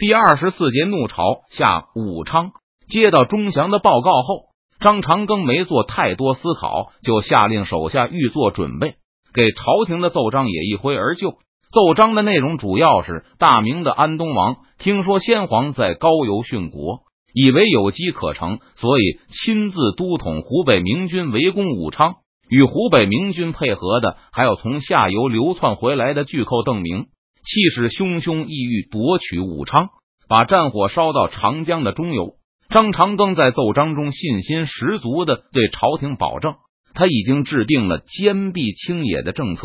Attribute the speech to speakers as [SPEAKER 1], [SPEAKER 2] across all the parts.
[SPEAKER 1] 第二十四节怒潮下，武昌接到钟祥的报告后，张长庚没做太多思考，就下令手下预做准备，给朝廷的奏章也一挥而就。奏章的内容主要是：大明的安东王听说先皇在高邮殉国，以为有机可乘，所以亲自督统湖北明军围攻武昌。与湖北明军配合的，还有从下游流窜回来的巨寇邓明，气势汹汹，意欲夺取武昌，把战火烧到长江的中游。张长庚在奏章中信心十足的对朝廷保证，他已经制定了坚壁清野的政策。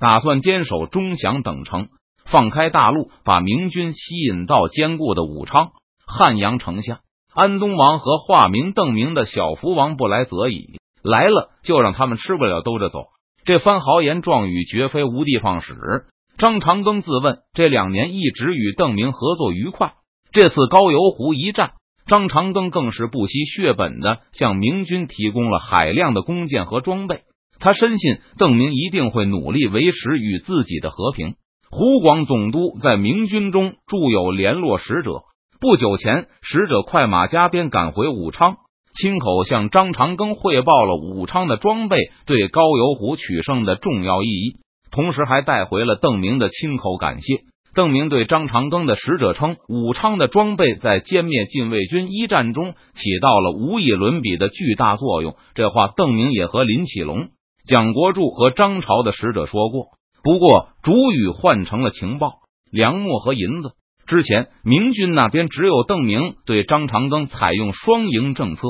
[SPEAKER 1] 打算坚守钟祥等城，放开大路，把明军吸引到坚固的武昌、汉阳城下。安东王和化名邓明的小福王不来则已，来了就让他们吃不了兜着走。这番豪言壮语绝非无的放矢。张长庚自问这两年一直与邓明合作愉快，这次高邮湖一战，张长庚更是不惜血本的向明军提供了海量的弓箭和装备。他深信邓明一定会努力维持与自己的和平。湖广总督在明军中驻有联络使者，不久前使者快马加鞭赶回武昌，亲口向张长庚汇报了武昌的装备对高邮湖取胜的重要意义，同时还带回了邓明的亲口感谢。邓明对张长庚的使者称，武昌的装备在歼灭禁卫军一战中起到了无以伦比的巨大作用。这话，邓明也和林启龙。蒋国柱和张朝的使者说过，不过主语换成了情报、粮秣和银子。之前明军那边只有邓明对张长庚采用双赢政策，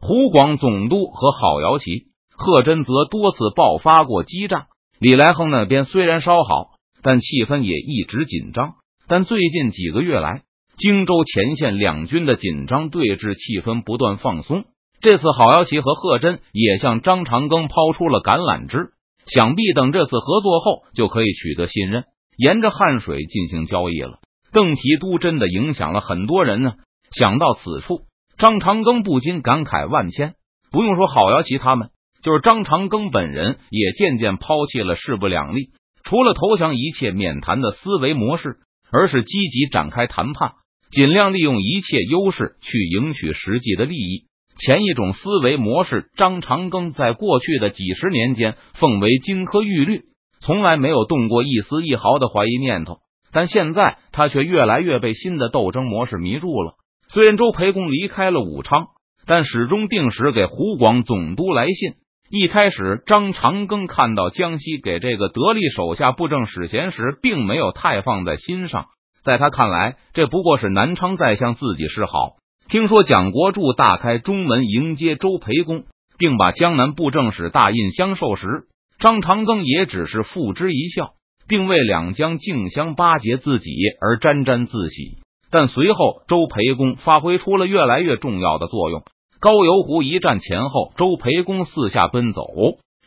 [SPEAKER 1] 湖广总督和郝瑶旗、贺真则多次爆发过激战。李来亨那边虽然稍好，但气氛也一直紧张。但最近几个月来，荆州前线两军的紧张对峙气氛不断放松。这次郝瑶琪和贺真也向张长庚抛出了橄榄枝，想必等这次合作后就可以取得信任，沿着汉水进行交易了。邓提督真的影响了很多人呢。想到此处，张长庚不禁感慨万千。不用说郝瑶琪他们，就是张长庚本人也渐渐抛弃了势不两立，除了投降一切免谈的思维模式，而是积极展开谈判，尽量利用一切优势去赢取实际的利益。前一种思维模式，张长庚在过去的几十年间奉为金科玉律，从来没有动过一丝一毫的怀疑念头。但现在他却越来越被新的斗争模式迷住了。虽然周培公离开了武昌，但始终定时给湖广总督来信。一开始，张长庚看到江西给这个得力手下布政使衔时，并没有太放在心上。在他看来，这不过是南昌在向自己示好。听说蒋国柱大开中门迎接周培公，并把江南布政使大印相授时，张长庚也只是付之一笑，并为两江竞相巴结自己而沾沾自喜。但随后，周培公发挥出了越来越重要的作用。高邮湖一战前后，周培公四下奔走，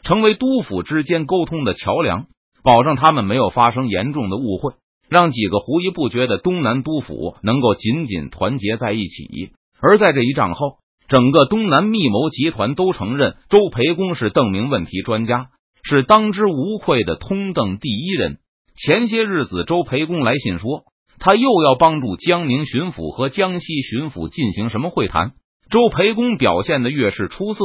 [SPEAKER 1] 成为督府之间沟通的桥梁，保证他们没有发生严重的误会。让几个狐疑不决的东南督府能够紧紧团结在一起。而在这一仗后，整个东南密谋集团都承认周培公是邓明问题专家，是当之无愧的通邓第一人。前些日子，周培公来信说，他又要帮助江宁巡抚和江西巡抚进行什么会谈。周培公表现的越是出色，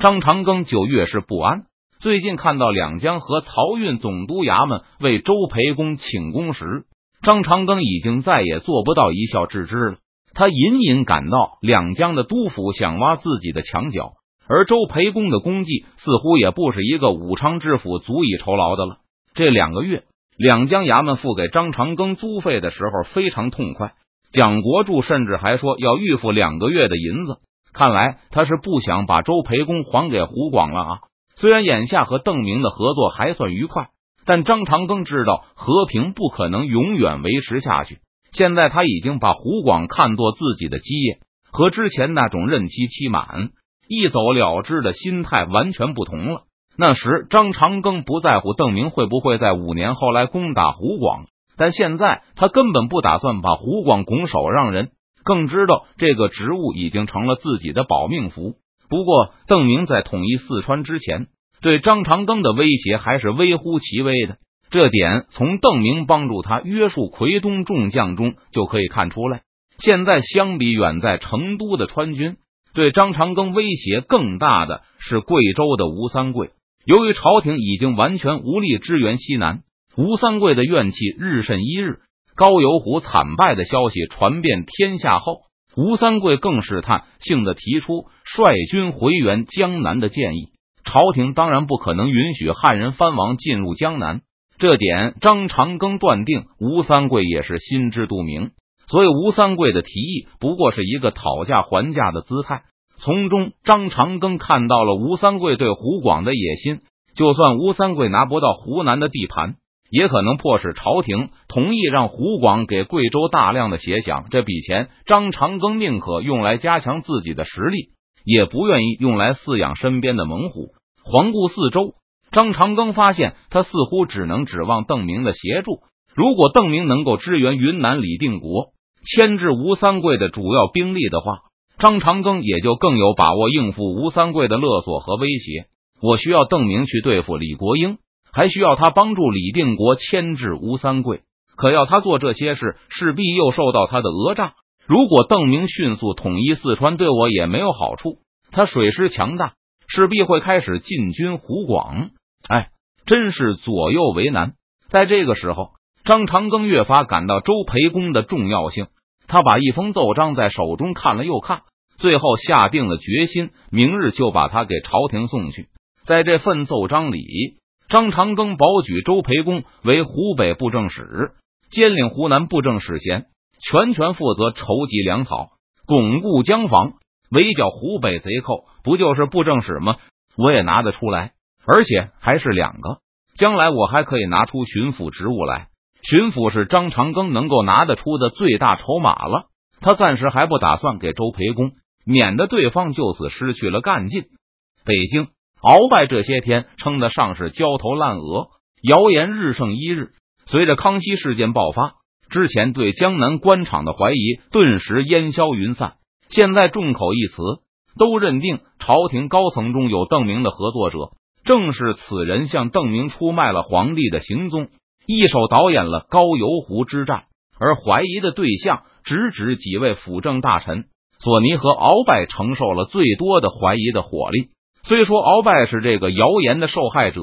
[SPEAKER 1] 张长庚就越是不安。最近看到两江和漕运总督衙门为周培公请功时，张长庚已经再也做不到一笑置之了。他隐隐感到两江的督府想挖自己的墙角，而周培公的功绩似乎也不是一个武昌知府足以酬劳的了。这两个月，两江衙门付给张长庚租费的时候非常痛快，蒋国柱甚至还说要预付两个月的银子。看来他是不想把周培公还给湖广了啊。虽然眼下和邓明的合作还算愉快，但张长庚知道和平不可能永远维持下去。现在他已经把湖广看作自己的基业，和之前那种任期期满、一走了之的心态完全不同了。那时张长庚不在乎邓明会不会在五年后来攻打湖广，但现在他根本不打算把湖广拱手让人，更知道这个职务已经成了自己的保命符。不过，邓明在统一四川之前，对张长庚的威胁还是微乎其微的。这点从邓明帮助他约束奎东众将中就可以看出来。现在相比远在成都的川军，对张长庚威胁更大的是贵州的吴三桂。由于朝廷已经完全无力支援西南，吴三桂的怨气日甚一日。高邮虎惨败的消息传遍天下后，吴三桂更试探性的提出率军回援江南的建议。朝廷当然不可能允许汉人藩王进入江南，这点张长庚断定吴三桂也是心知肚明。所以吴三桂的提议不过是一个讨价还价的姿态。从中，张长庚看到了吴三桂对湖广的野心。就算吴三桂拿不到湖南的地盘。也可能迫使朝廷同意让湖广给贵州大量的协饷，这笔钱张长庚宁可用来加强自己的实力，也不愿意用来饲养身边的猛虎。环顾四周，张长庚发现他似乎只能指望邓明的协助。如果邓明能够支援云南李定国，牵制吴三桂的主要兵力的话，张长庚也就更有把握应付吴三桂的勒索和威胁。我需要邓明去对付李国英。还需要他帮助李定国牵制吴三桂，可要他做这些事，势必又受到他的讹诈。如果邓明迅速统一四川，对我也没有好处。他水师强大，势必会开始进军湖广。哎，真是左右为难。在这个时候，张长庚越发感到周培公的重要性。他把一封奏章在手中看了又看，最后下定了决心，明日就把他给朝廷送去。在这份奏章里。张长庚保举周培公为湖北布政使，兼领湖南布政使衔，全权负责筹集粮草，巩固江防，围剿湖北贼寇。不就是布政使吗？我也拿得出来，而且还是两个。将来我还可以拿出巡抚职务来。巡抚是张长庚能够拿得出的最大筹码了。他暂时还不打算给周培公，免得对方就此失去了干劲。北京。鳌拜这些天称得上是焦头烂额，谣言日盛一日。随着康熙事件爆发，之前对江南官场的怀疑顿时烟消云散。现在众口一词，都认定朝廷高层中有邓明的合作者，正是此人向邓明出卖了皇帝的行踪，一手导演了高邮湖之战。而怀疑的对象直指几位辅政大臣，索尼和鳌拜承受了最多的怀疑的火力。虽说鳌拜是这个谣言的受害者，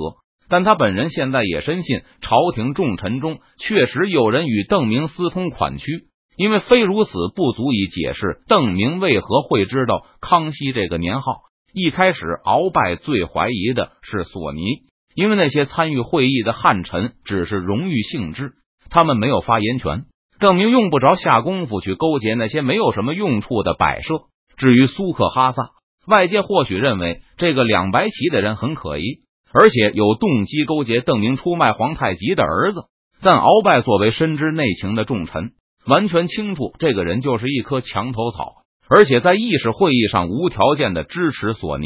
[SPEAKER 1] 但他本人现在也深信朝廷重臣中确实有人与邓明私通款曲，因为非如此不足以解释邓明为何会知道康熙这个年号。一开始，鳌拜最怀疑的是索尼，因为那些参与会议的汉臣只是荣誉性质，他们没有发言权。邓明用不着下功夫去勾结那些没有什么用处的摆设。至于苏克哈萨。外界或许认为这个两白旗的人很可疑，而且有动机勾结邓明出卖皇太极的儿子。但鳌拜作为深知内情的重臣，完全清楚这个人就是一棵墙头草，而且在议事会议上无条件的支持索尼。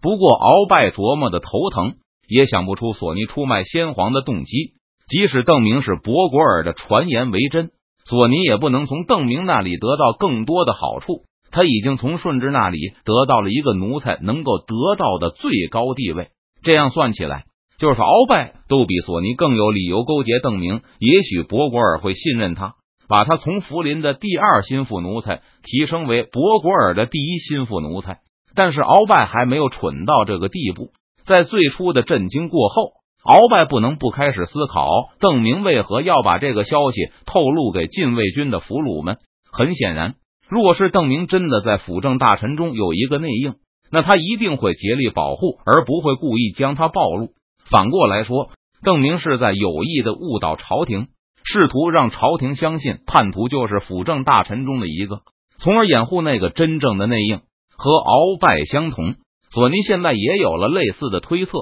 [SPEAKER 1] 不过，鳌拜琢磨的头疼，也想不出索尼出卖先皇的动机。即使邓明是博果尔的传言为真，索尼也不能从邓明那里得到更多的好处。他已经从顺治那里得到了一个奴才能够得到的最高地位，这样算起来，就是鳌拜都比索尼更有理由勾结邓明。也许博果尔会信任他，把他从福林的第二心腹奴才提升为博果尔的第一心腹奴才。但是鳌拜还没有蠢到这个地步，在最初的震惊过后，鳌拜不能不开始思考邓明为何要把这个消息透露给禁卫军的俘虏们。很显然。若是邓明真的在辅政大臣中有一个内应，那他一定会竭力保护，而不会故意将他暴露。反过来说，邓明是在有意的误导朝廷，试图让朝廷相信叛徒就是辅政大臣中的一个，从而掩护那个真正的内应。和鳌拜相同，索尼现在也有了类似的推测。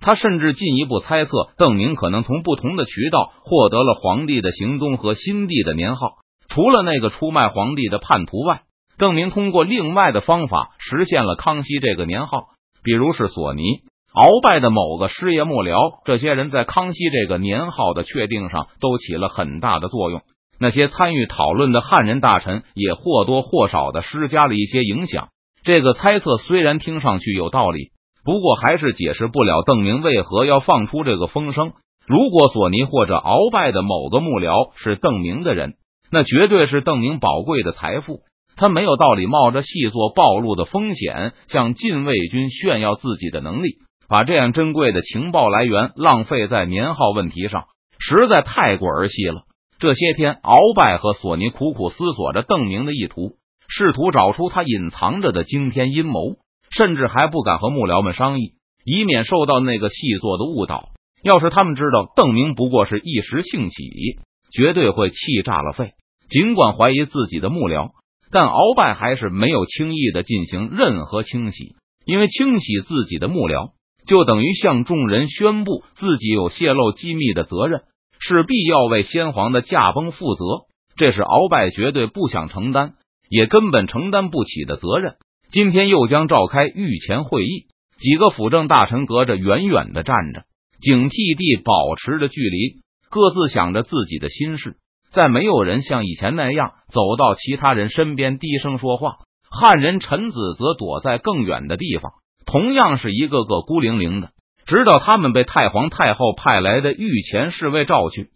[SPEAKER 1] 他甚至进一步猜测，邓明可能从不同的渠道获得了皇帝的行踪和新帝的年号。除了那个出卖皇帝的叛徒外，邓明通过另外的方法实现了康熙这个年号，比如是索尼、鳌拜的某个师爷幕僚，这些人在康熙这个年号的确定上都起了很大的作用。那些参与讨论的汉人大臣也或多或少的施加了一些影响。这个猜测虽然听上去有道理，不过还是解释不了邓明为何要放出这个风声。如果索尼或者鳌拜的某个幕僚是邓明的人，那绝对是邓明宝贵的财富。他没有道理冒着细作暴露的风险，向禁卫军炫耀自己的能力，把这样珍贵的情报来源浪费在年号问题上，实在太过儿戏了。这些天，鳌拜和索尼苦苦思索着邓明的意图，试图找出他隐藏着的惊天阴谋，甚至还不敢和幕僚们商议，以免受到那个细作的误导。要是他们知道邓明不过是一时兴起，绝对会气炸了肺。尽管怀疑自己的幕僚。但鳌拜还是没有轻易的进行任何清洗，因为清洗自己的幕僚，就等于向众人宣布自己有泄露机密的责任，势必要为先皇的驾崩负责。这是鳌拜绝对不想承担，也根本承担不起的责任。今天又将召开御前会议，几个辅政大臣隔着远远的站着，警惕地保持着距离，各自想着自己的心事。再没有人像以前那样走到其他人身边低声说话，汉人臣子则躲在更远的地方，同样是一个个孤零零的。直到他们被太皇太后派来的御前侍卫召去，